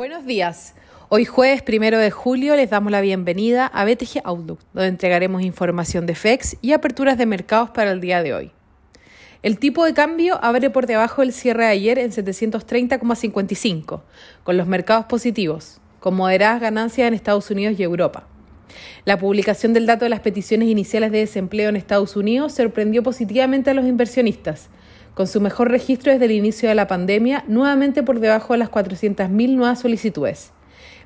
Buenos días. Hoy jueves primero de julio les damos la bienvenida a BTG Outlook, donde entregaremos información de FEX y aperturas de mercados para el día de hoy. El tipo de cambio abre por debajo del cierre de ayer en 730,55, con los mercados positivos, con moderadas ganancias en Estados Unidos y Europa. La publicación del dato de las peticiones iniciales de desempleo en Estados Unidos sorprendió positivamente a los inversionistas, con su mejor registro desde el inicio de la pandemia, nuevamente por debajo de las 400.000 nuevas solicitudes.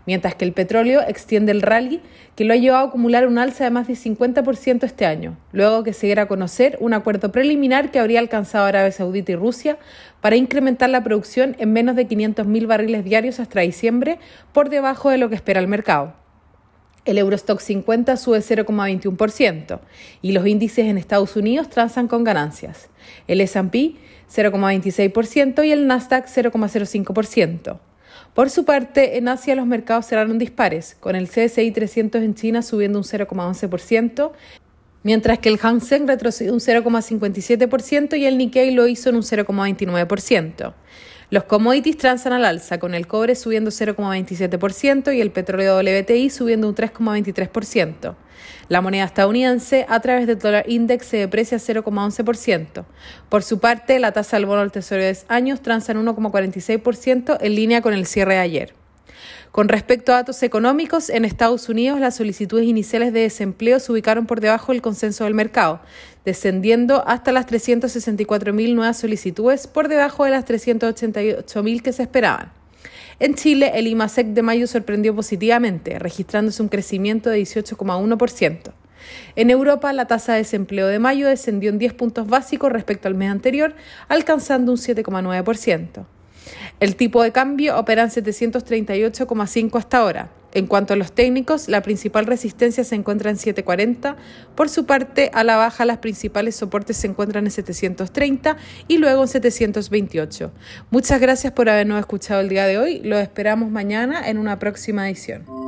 Mientras que el petróleo extiende el rally que lo ha llevado a acumular un alza de más de 50% este año, luego que se diera a conocer un acuerdo preliminar que habría alcanzado Arabia Saudita y Rusia para incrementar la producción en menos de 500.000 barriles diarios hasta diciembre, por debajo de lo que espera el mercado. El Eurostock 50 sube 0,21% y los índices en Estados Unidos transan con ganancias. El S&P 0,26% y el Nasdaq 0,05%. Por su parte, en Asia los mercados cerraron dispares, con el CSI 300 en China subiendo un 0,11%, mientras que el Hang Seng retrocedió un 0,57% y el Nikkei lo hizo en un 0,29%. Los commodities transan al alza, con el cobre subiendo 0,27% y el petróleo WTI subiendo un 3,23%. La moneda estadounidense a través del dólar index se deprecia 0,11%. Por su parte, la tasa del bono del Tesoro de 10 años transa en 1,46% en línea con el cierre de ayer. Con respecto a datos económicos, en Estados Unidos las solicitudes iniciales de desempleo se ubicaron por debajo del consenso del mercado, descendiendo hasta las 364.000 nuevas solicitudes por debajo de las 388.000 que se esperaban. En Chile, el IMASEC de mayo sorprendió positivamente, registrándose un crecimiento de 18,1%. En Europa, la tasa de desempleo de mayo descendió en 10 puntos básicos respecto al mes anterior, alcanzando un 7,9%. El tipo de cambio opera en 738,5 hasta ahora. En cuanto a los técnicos, la principal resistencia se encuentra en 740. Por su parte, a la baja, las principales soportes se encuentran en 730 y luego en 728. Muchas gracias por habernos escuchado el día de hoy. Los esperamos mañana en una próxima edición.